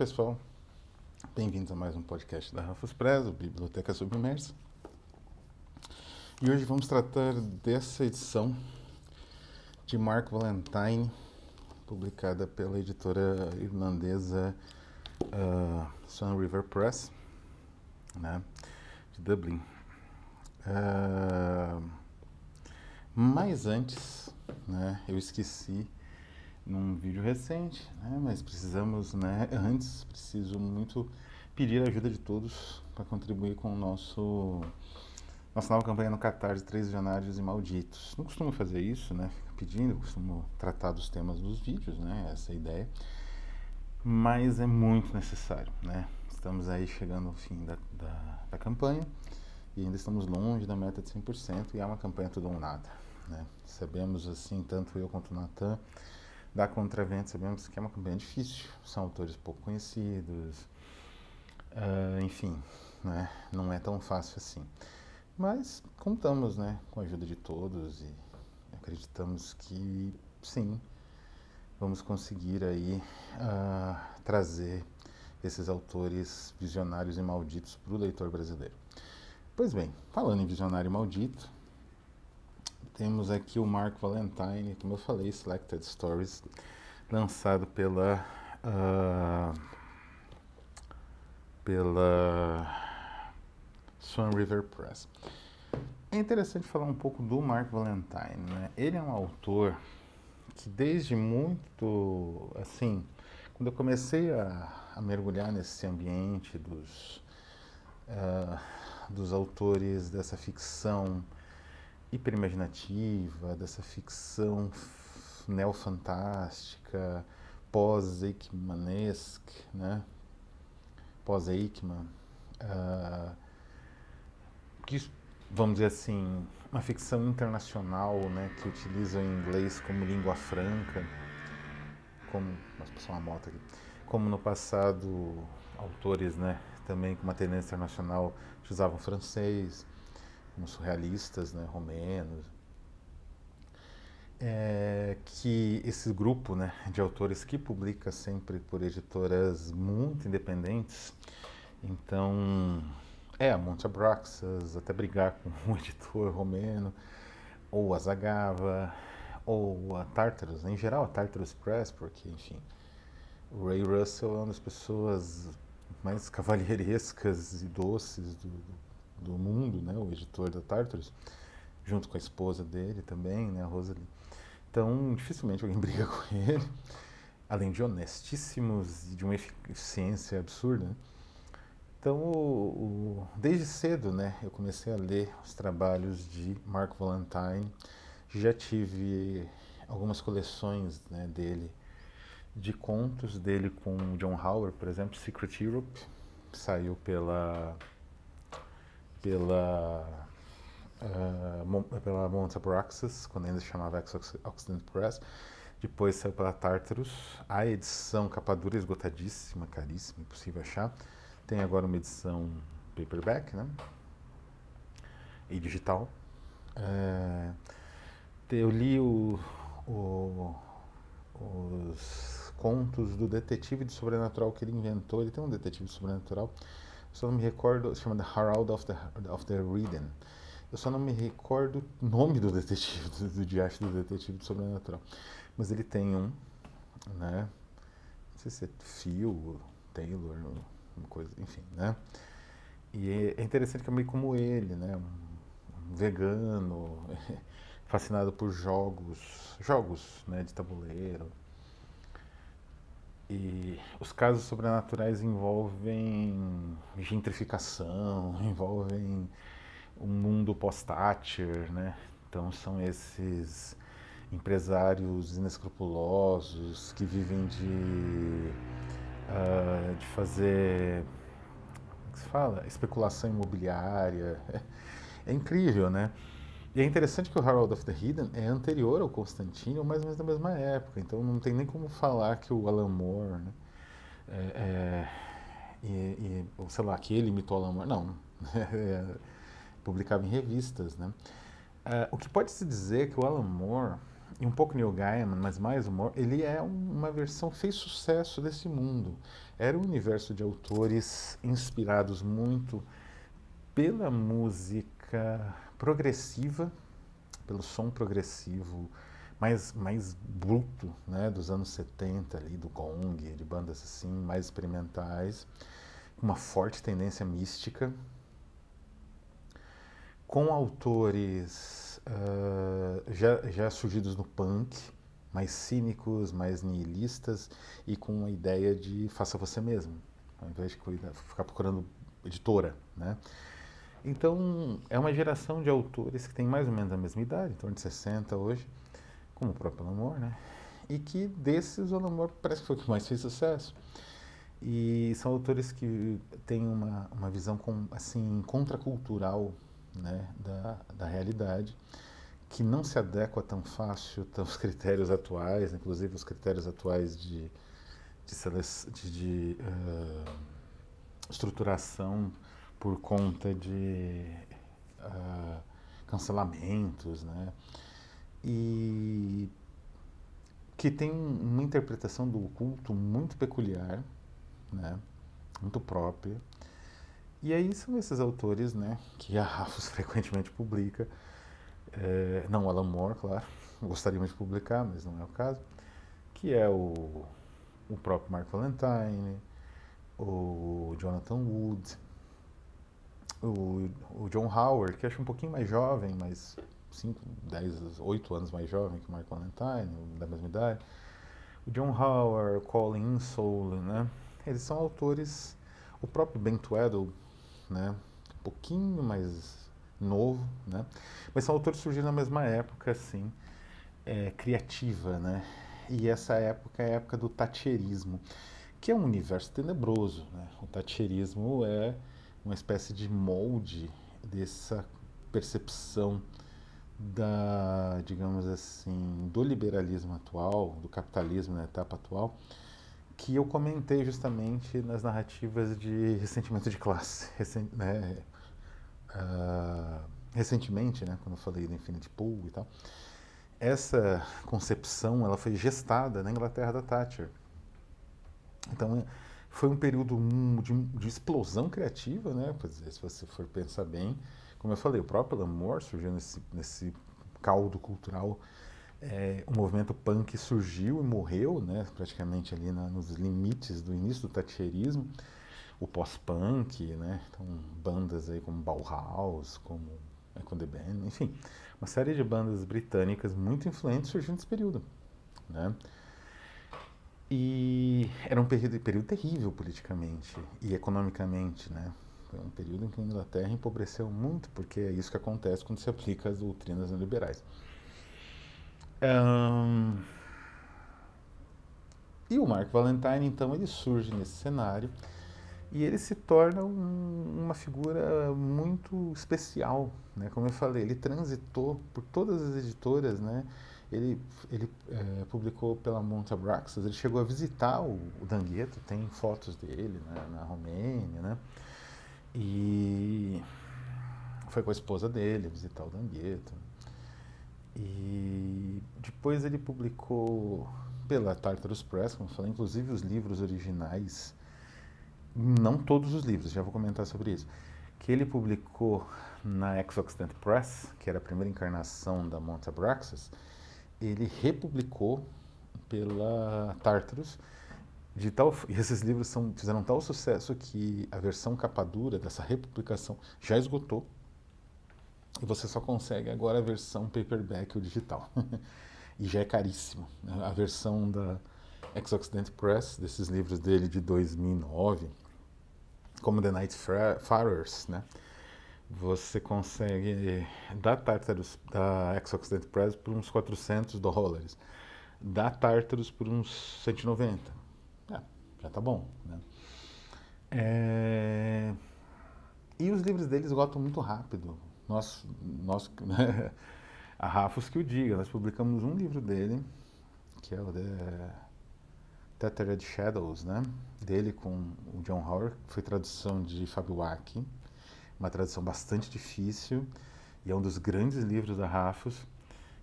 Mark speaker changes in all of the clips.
Speaker 1: pessoal, bem-vindos a mais um podcast da Rafus Preso, Biblioteca Submersa. E hoje vamos tratar dessa edição de Mark Valentine, publicada pela editora irlandesa uh, Sun River Press, né, de Dublin. Uh, mas antes, né, eu esqueci num vídeo recente, né, mas precisamos, né, antes, preciso muito pedir a ajuda de todos para contribuir com o nosso nossa nova campanha no Catarse, Três Visionários e Malditos. Não costumo fazer isso, né, pedindo, costumo tratar dos temas dos vídeos, né, essa é ideia, mas é muito necessário, né, estamos aí chegando ao fim da, da, da campanha e ainda estamos longe da meta de 100% e é uma campanha tudo ou nada, né, sabemos assim, tanto eu quanto o Natan, da Contravento, sabemos que é uma campanha difícil, são autores pouco conhecidos, uh, enfim, né, não é tão fácil assim. Mas contamos né, com a ajuda de todos e acreditamos que sim, vamos conseguir aí uh, trazer esses autores visionários e malditos para o leitor brasileiro. Pois bem, falando em visionário maldito, temos aqui o Mark Valentine, como eu falei, Selected Stories, lançado pela uh, pela Swan River Press. É interessante falar um pouco do Mark Valentine, né? Ele é um autor que desde muito, assim, quando eu comecei a, a mergulhar nesse ambiente dos uh, dos autores dessa ficção hiperimaginativa, dessa ficção neofantástica, pós-Eichmannesque, né? Pós-Eichmann, uh, que, vamos dizer assim, uma ficção internacional, né, que utiliza o inglês como língua franca, como, mas passou uma moto aqui, como no passado autores, né, também com uma tendência internacional usavam francês, como surrealistas, né, romenos, é, que esse grupo né, de autores que publica sempre por editoras muito independentes, então é a Monte Abraxas, até brigar com um editor romeno, ou a Zagava, ou a Tartarus, em geral a Tartarus Press, porque, enfim, o Ray Russell é uma das pessoas mais cavalheirescas e doces do, do mundo, né, o editor da Tartarus, junto com a esposa dele também, né, a Rosalie. Então, dificilmente alguém briga com ele, além de honestíssimos e de uma eficiência absurda. Né? Então, o, o, desde cedo, né, eu comecei a ler os trabalhos de Mark Valentine. Já tive algumas coleções né, dele, de contos dele com John Howard, por exemplo, Secret Europe, saiu pela pela uh, pela Mount Abraxas, quando ainda se chamava Ex-Occident Press. Depois saiu pela Tartarus, a edição capa dura esgotadíssima, caríssima, impossível achar. Tem agora uma edição paperback, né? E digital. É, eu li o, o, os contos do detetive de sobrenatural que ele inventou. Ele tem um detetive de sobrenatural só não me recordo, se chama The Herald of the, of the Riden. Eu só não me recordo o nome do detetive, do, do diacho do detetive do sobrenatural. Mas ele tem um, né? Não sei se é Phil, Taylor, uma coisa, enfim, né? E é, é interessante que é meio como ele, né? Um vegano, fascinado por jogos, jogos, né, de tabuleiro. E os casos sobrenaturais envolvem gentrificação, envolvem um mundo post-Thatcher, né? Então são esses empresários inescrupulosos que vivem de, uh, de fazer, como se fala? Especulação imobiliária. É, é incrível, né? E é interessante que o Harold of the Hidden é anterior ao Constantino, mais da mesma época. Então não tem nem como falar que o Alan Moore, né, é, é, e, e, sei lá, que ele imitou Alan Moore. Não. É, publicava em revistas, né? É, o que pode se dizer é que o Alan Moore e um pouco Neil Gaiman, mas mais humor, ele é uma versão fez sucesso desse mundo. Era um universo de autores inspirados muito pela música progressiva, pelo som progressivo mais, mais bruto, né, dos anos 70 ali, do gong, de bandas assim, mais experimentais, com uma forte tendência mística, com autores uh, já, já surgidos no punk, mais cínicos, mais nihilistas e com a ideia de faça você mesmo, ao invés de ficar procurando editora, né? Então, é uma geração de autores que tem mais ou menos a mesma idade, em torno de 60 hoje, como o próprio Alan né? E que desses o Alan parece que foi o que mais fez sucesso. E são autores que têm uma, uma visão com, assim contracultural né, da, da realidade, que não se adequa tão fácil aos critérios atuais, inclusive os critérios atuais de, de, de, de uh, estruturação por conta de uh, cancelamentos, né? E que tem uma interpretação do culto muito peculiar, né? Muito própria. E aí são esses autores, né? Que a Rafos frequentemente publica. É, não Alan Moore, claro. Gostaríamos de publicar, mas não é o caso. Que é o, o próprio Mark Valentine, o Jonathan Wood, o, o John Howard, que acho um pouquinho mais jovem, mas 5, 10, 8 anos mais jovem que o Mark Valentine, da mesma idade. O John Howard, Colin Insoul, né? Eles são autores, o próprio Ben Tweddle, né? Um pouquinho mais novo, né? Mas são autores surgindo na mesma época, assim, é, criativa, né? E essa época é a época do tacherismo, que é um universo tenebroso, né? O tacherismo é uma espécie de molde dessa percepção da, digamos assim, do liberalismo atual, do capitalismo na etapa atual, que eu comentei justamente nas narrativas de ressentimento de classe, recent, né, uh, recentemente, né, quando eu falei do Infinity Pool e tal. Essa concepção, ela foi gestada na Inglaterra da Thatcher. Então, foi um período de, de explosão criativa, né? se você for pensar bem, como eu falei, o próprio Alan surgiu nesse, nesse caldo cultural. É, o movimento punk surgiu e morreu, né? Praticamente ali na, nos limites do início do thatcherismo. O pós-punk, né? Então, bandas aí como Bauhaus, como Echo the Band, enfim, uma série de bandas britânicas muito influentes surgiu nesse período, né? E era um período, período terrível politicamente e economicamente, né? Foi um período em que a Inglaterra empobreceu muito, porque é isso que acontece quando se aplica as doutrinas neoliberais. Um, e o Mark Valentine, então, ele surge nesse cenário e ele se torna um, uma figura muito especial, né? Como eu falei, ele transitou por todas as editoras, né? Ele, ele é, publicou pela Monte Abraxas, ele chegou a visitar o, o Dangueto, tem fotos dele né, na Romênia, né? E foi com a esposa dele visitar o Dangueto. E depois ele publicou pela Tartarus Press, como eu falei, inclusive os livros originais, não todos os livros, já vou comentar sobre isso, que ele publicou na Exoxident Press, que era a primeira encarnação da Monte Abraxas, ele republicou pela Tartarus. De tal, e esses livros são, fizeram tal sucesso que a versão capa dura dessa republicação já esgotou. E você só consegue agora a versão paperback ou digital. e já é caríssimo. A versão da Ex-Occident Press, desses livros dele de 2009, como The Night Farers, né? Você consegue da Tartarus, da Ex-Occident Press por uns 400 dólares, da Tartarus por uns 190. É, já tá bom, né? É... E os livros deles esgotam muito rápido. Nós, nós a Rafos que o diga, nós publicamos um livro dele, que é o The Tethered Shadows, né? Dele com o John Howard, foi tradução de Fabio Waki uma tradução bastante difícil e é um dos grandes livros da Rafos.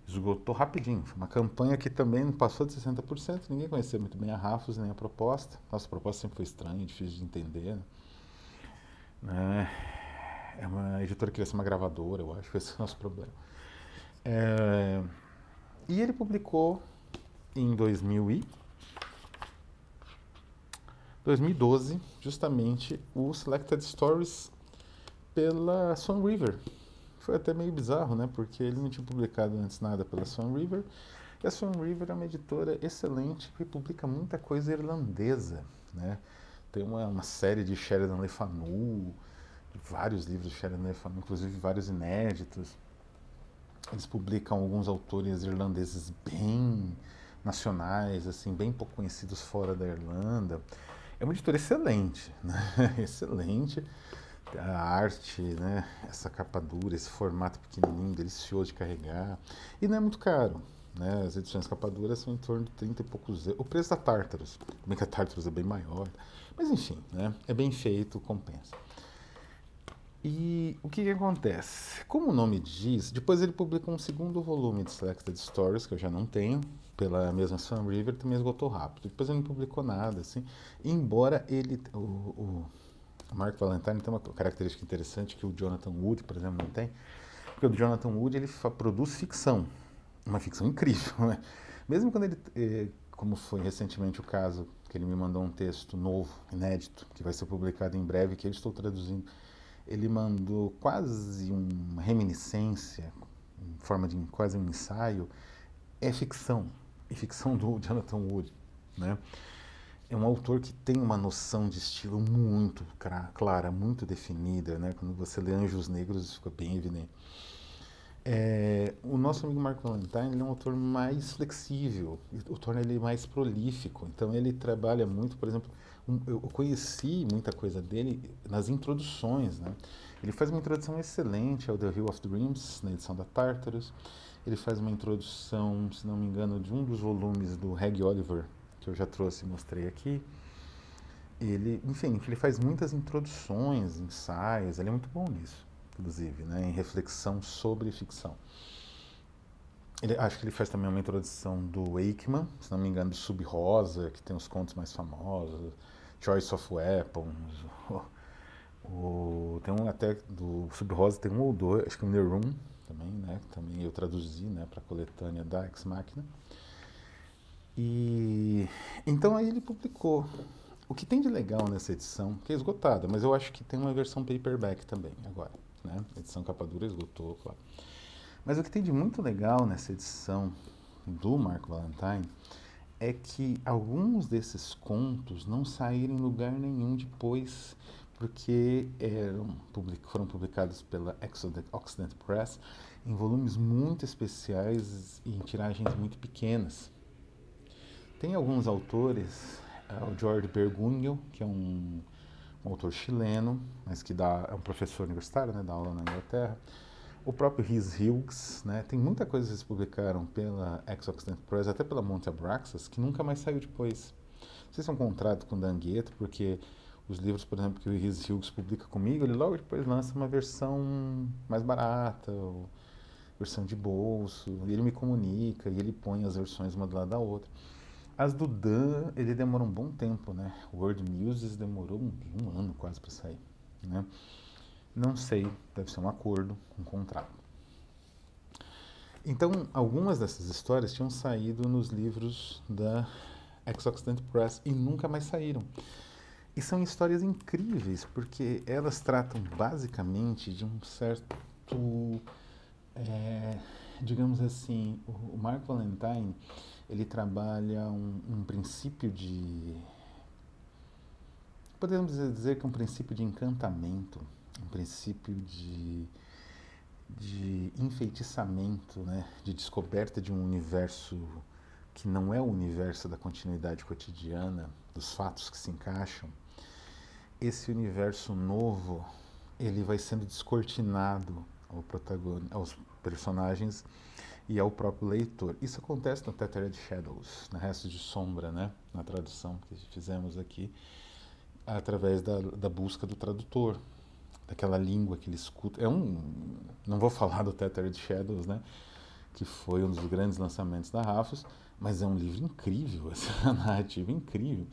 Speaker 1: esgotou rapidinho. Foi uma campanha que também não passou de 60%, ninguém conhecia muito bem a Rafos nem a proposta. Nossa, a proposta sempre foi estranha, difícil de entender. Né? É uma editora que queria ser uma gravadora, eu acho, esse é o nosso problema. É, e ele publicou em 2000 e 2012, justamente, o Selected Stories pela Swan River. Foi até meio bizarro, né? Porque ele não tinha publicado antes nada pela Swan River. E a Swan River é uma editora excelente que publica muita coisa irlandesa, né? Tem uma, uma série de Sheridan Le Fanu, vários livros de Sheridan Le Fanu, inclusive vários inéditos. Eles publicam alguns autores irlandeses bem nacionais, assim, bem pouco conhecidos fora da Irlanda. É uma editora excelente, né? excelente. A arte, né? essa capa dura, esse formato pequenininho, delicioso de carregar. E não é muito caro. Né? As edições capa dura são em torno de 30 e poucos euros. O preço da Tartarus, bem que a Tartarus é bem maior. Mas enfim, né? é bem feito, compensa. E o que, que, acontece? Como o nome diz, depois ele publicou um segundo volume de Selected Stories, que eu já não tenho, pela mesma Sun River, também esgotou rápido. Depois ele não publicou nada, assim, embora ele, o, o Mark Valentine tem uma característica interessante que o Jonathan Wood, por exemplo, não tem, porque o Jonathan Wood, ele produz ficção, uma ficção incrível, né? Mesmo quando ele, eh, como foi recentemente o caso, que ele me mandou um texto novo, inédito, que vai ser publicado em breve, que eu estou traduzindo, ele mandou quase uma reminiscência, em forma de quase um ensaio, é ficção, e ficção do Jonathan Wood, né? É um autor que tem uma noção de estilo muito clara, muito definida, né? Quando você lê Anjos Negros, isso fica bem evidente. É, o nosso amigo Mark Valentine é um autor mais flexível, o torna ele mais prolífico. Então ele trabalha muito, por exemplo, um, eu conheci muita coisa dele nas introduções, né? Ele faz uma introdução excelente ao The Hill of Dreams, na edição da Tartarus. Ele faz uma introdução, se não me engano, de um dos volumes do Reg Oliver, que eu já trouxe e mostrei aqui. Ele, enfim, ele faz muitas introduções, ensaios, ele é muito bom nisso, inclusive, né, em reflexão sobre ficção. Ele, acho que ele faz também uma introdução do Wakeman, se não me engano, do Sub-Rosa, que tem os contos mais famosos, Choice of Weapons, o, o, tem um até do Sub-Rosa, tem um ou dois, acho que o The Room, também, né? Também eu traduzi, né, para a coletânea da Ex Machina. E então aí ele publicou. O que tem de legal nessa edição, que é esgotada, mas eu acho que tem uma versão paperback também agora, né? A edição capa dura esgotou, claro. Mas o que tem de muito legal nessa edição do Marco Valentine é que alguns desses contos não saíram em lugar nenhum depois porque eram, foram publicados pela Occident Press em volumes muito especiais e em tiragens muito pequenas. Tem alguns autores, uh, o George Bergunho, que é um, um, autor chileno, mas que dá, é um professor universitário, né, dá aula na Inglaterra. O próprio Rhys Hughes, né, tem muita coisa que eles publicaram pela Ex-Occident Press, até pela Monte Abraxas, que nunca mais saiu depois. Não sei se é um contrato com o Dangueto, porque os livros, por exemplo, que o Rhys Hughes publica comigo, ele logo depois lança uma versão mais barata, versão de bolso, e ele me comunica e ele põe as versões uma do lado da outra. As do Dan, ele demora um bom tempo, né? World Muses demorou um, um ano quase para sair, né? Não sei, deve ser um acordo, um contrato. Então, algumas dessas histórias tinham saído nos livros da Ex-Occident Press e nunca mais saíram. E são histórias incríveis, porque elas tratam basicamente de um certo, é, digamos assim, o Mark Valentine, ele trabalha um, um princípio de, podemos dizer que é um princípio de encantamento, um princípio de, de enfeitiçamento, né, de descoberta de um universo que não é o universo da continuidade cotidiana, dos fatos que se encaixam, esse universo novo ele vai sendo descortinado ao aos personagens e ao próprio leitor. Isso acontece no Tethered Shadows, na Resto de Sombra, né? na tradução que fizemos aqui, através da, da busca do tradutor, daquela língua que ele escuta. É um, não vou falar do Tethered Shadows, né? que foi um dos grandes lançamentos da Rafos, mas é um livro incrível, essa narrativa incrível.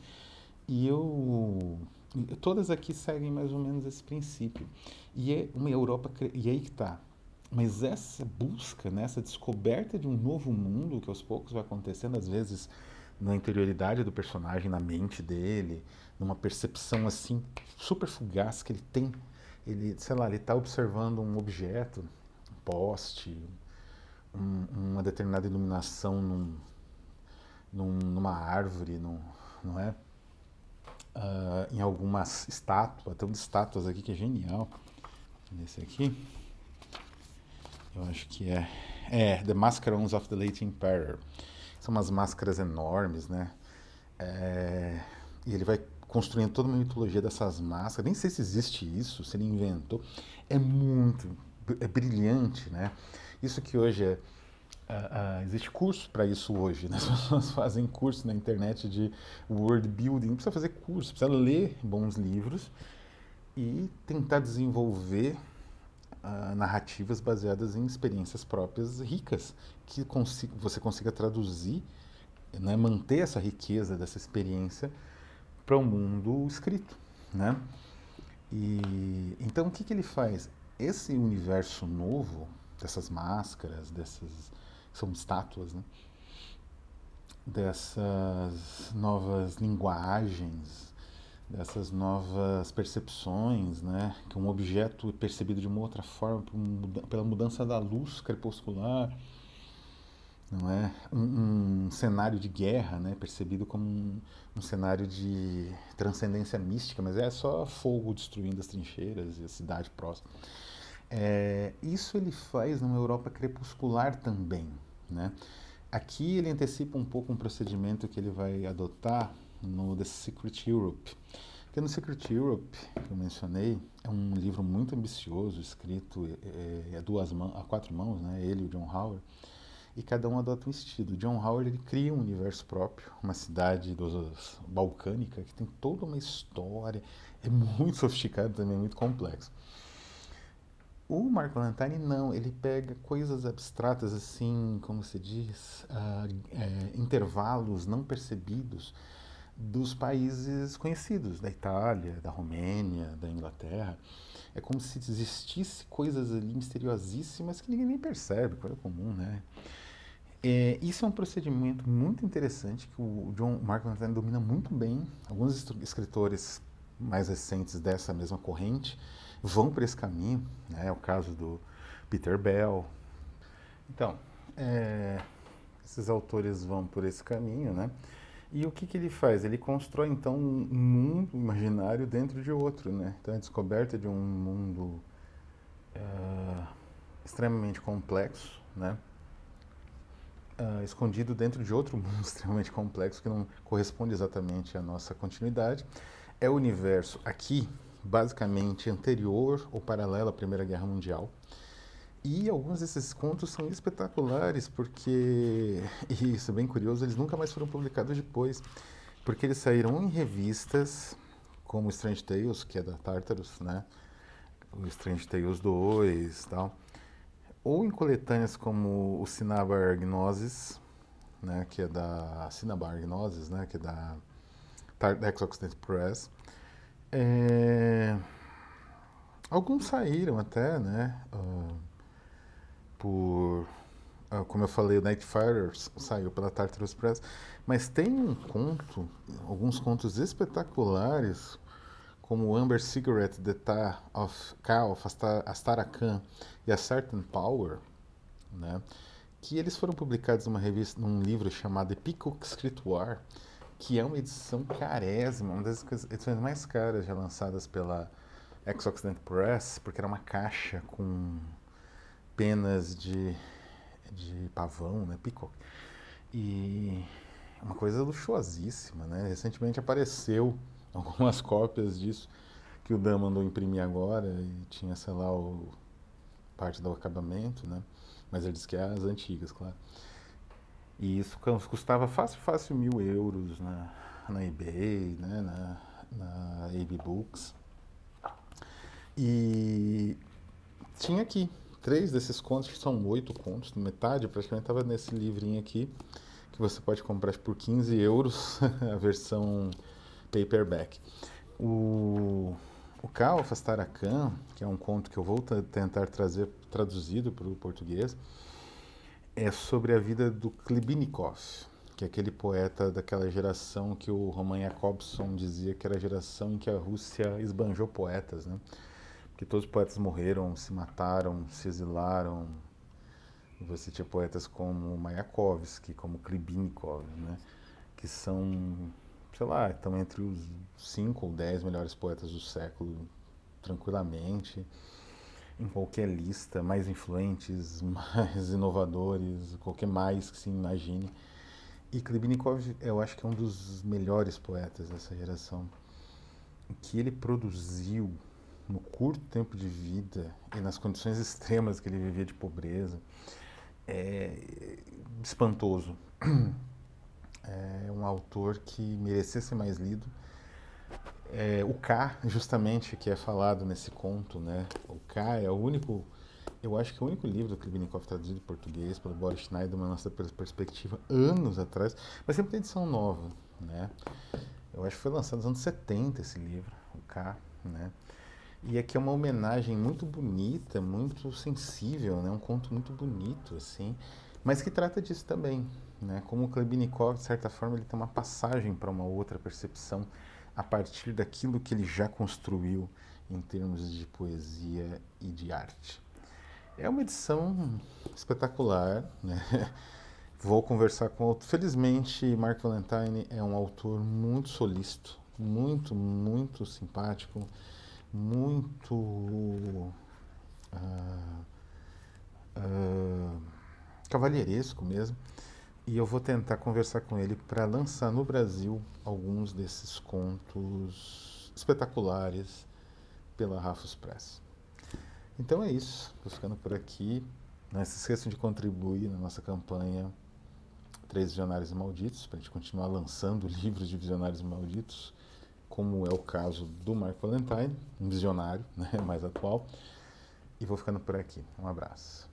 Speaker 1: E eu todas aqui seguem mais ou menos esse princípio. E é uma Europa e aí que está. Mas essa busca, né, essa descoberta de um novo mundo que aos poucos vai acontecendo, às vezes na interioridade do personagem, na mente dele, numa percepção assim super fugaz que ele tem. Ele, sei lá, ele está observando um objeto, um poste, um, uma determinada iluminação num, num, numa árvore, num, não é? Uh, em algumas estátuas, tem um de estátuas aqui que é genial. Nesse aqui, eu acho que é, é The Mascarons of the Late Emperor. São umas máscaras enormes, né? É, e ele vai construindo toda uma mitologia dessas máscaras. Nem sei se existe isso, se ele inventou. É muito, é brilhante, né? Isso que hoje é. Uh, uh, existe curso para isso hoje, né? As pessoas fazem curso na internet de word building. Não precisa fazer curso, precisa ler bons livros e tentar desenvolver uh, narrativas baseadas em experiências próprias ricas, que você consiga traduzir, né, manter essa riqueza dessa experiência para o um mundo escrito, né? E então o que, que ele faz? Esse universo novo dessas máscaras, dessas são estátuas, né? Dessas novas linguagens, dessas novas percepções, né? Que um objeto é percebido de uma outra forma pela mudança da luz crepuscular, não é? Um, um cenário de guerra, né? Percebido como um, um, cenário de transcendência mística, mas é só fogo destruindo as trincheiras e a cidade próxima. É, isso ele faz numa Europa crepuscular também, né? Aqui ele antecipa um pouco um procedimento que ele vai adotar no The Secret Europe. Porque no Secret Europe, que eu mencionei, é um livro muito ambicioso, escrito é, é a duas mãos, a quatro mãos, né? Ele e o John Howard. E cada um adota um estilo. John Howard ele cria um universo próprio, uma cidade dos, balcânica que tem toda uma história, é muito sofisticado também, muito complexo. O Mark Valentine não, ele pega coisas abstratas assim, como se diz, uh, é, intervalos não percebidos dos países conhecidos, da Itália, da Romênia, da Inglaterra. É como se existisse coisas ali misteriosíssimas que ninguém nem percebe, coisa comum, né? É, isso é um procedimento muito interessante que o John Mark Valentine domina muito bem. Alguns escritores mais recentes dessa mesma corrente vão por esse caminho, né? É o caso do Peter Bell. Então, é, esses autores vão por esse caminho, né? E o que, que ele faz? Ele constrói, então, um mundo imaginário dentro de outro, né? Então, a descoberta de um mundo uh, extremamente complexo, né? Uh, escondido dentro de outro mundo extremamente complexo que não corresponde exatamente à nossa continuidade. É o universo aqui, basicamente anterior ou paralelo à Primeira Guerra Mundial. E alguns desses contos são espetaculares, porque, e isso é bem curioso, eles nunca mais foram publicados depois, porque eles saíram em revistas, como Strange Tales, que é da Tartarus, né? O Strange Tales 2 e tal, ou em coletâneas como o Cinnabar Gnosis, né? Que é da Cinnabar Gnosis, né? Que é da, da Exoccident Press. É... Alguns saíram até, né? Uh, por. Ah, como eu falei, o Nightfire saiu pela Tartarus Press, mas tem um conto, alguns contos espetaculares, como Amber Cigarette, The Ta of Ka Astarakan e A Certain Power, né, que eles foram publicados numa revista, num livro chamado Epicook Scriptoire, que é uma edição carésima, uma das edições mais caras já lançadas pela Ex-Occident Press, porque era uma caixa com penas de, de pavão, né, peacock. E uma coisa luxuosíssima, né? Recentemente apareceu algumas cópias disso que o Dan mandou imprimir agora e tinha, sei lá, o, parte do acabamento, né? Mas ele disse que é as antigas, claro. E isso custava fácil, fácil mil euros na, na eBay, né? Na, na AB Books. E tinha aqui, três desses contos, que são oito contos, metade praticamente estava nesse livrinho aqui, que você pode comprar por 15 euros, a versão paperback. O, o Kao Fastarakan, que é um conto que eu vou tentar trazer traduzido para o português, é sobre a vida do Klibinikov, que é aquele poeta daquela geração que o Roman Jakobson dizia que era a geração em que a Rússia esbanjou poetas, né? Porque todos os poetas morreram, se mataram, se exilaram. Você tinha poetas como Mayakovsky, como Klibinikov, né? Que são sei lá, estão entre os cinco ou dez melhores poetas do século, tranquilamente, em qualquer lista, mais influentes, mais inovadores, qualquer mais que se imagine. E Klibinikov, eu acho que é um dos melhores poetas dessa geração, que ele produziu no curto tempo de vida e nas condições extremas que ele vivia de pobreza, é espantoso é um autor que merecia ser mais lido. É, o K, justamente, que é falado nesse conto, né? O K é o único, eu acho que é o único livro do Klibinikov traduzido em português pelo Boris Schneider, uma nossa perspectiva, anos atrás, mas sempre tem edição nova, né? Eu acho que foi lançado nos anos 70 esse livro, o K, né? E aqui é uma homenagem muito bonita, muito sensível, né? Um conto muito bonito, assim, mas que trata disso também, né? Como o Klebinikov, de certa forma, ele tem uma passagem para uma outra percepção a partir daquilo que ele já construiu em termos de poesia e de arte. É uma edição espetacular, né? Vou conversar com outro. Felizmente, Mark Valentine é um autor muito solícito, muito, muito simpático, muito uh, uh, cavalheiresco mesmo. E eu vou tentar conversar com ele para lançar no Brasil alguns desses contos espetaculares pela Rafus Press. Então é isso, estou ficando por aqui. Não se esqueçam de contribuir na nossa campanha Três Visionários Malditos, para a gente continuar lançando livros de visionários malditos, como é o caso do Mark Valentine, um visionário né, mais atual. E vou ficando por aqui. Um abraço.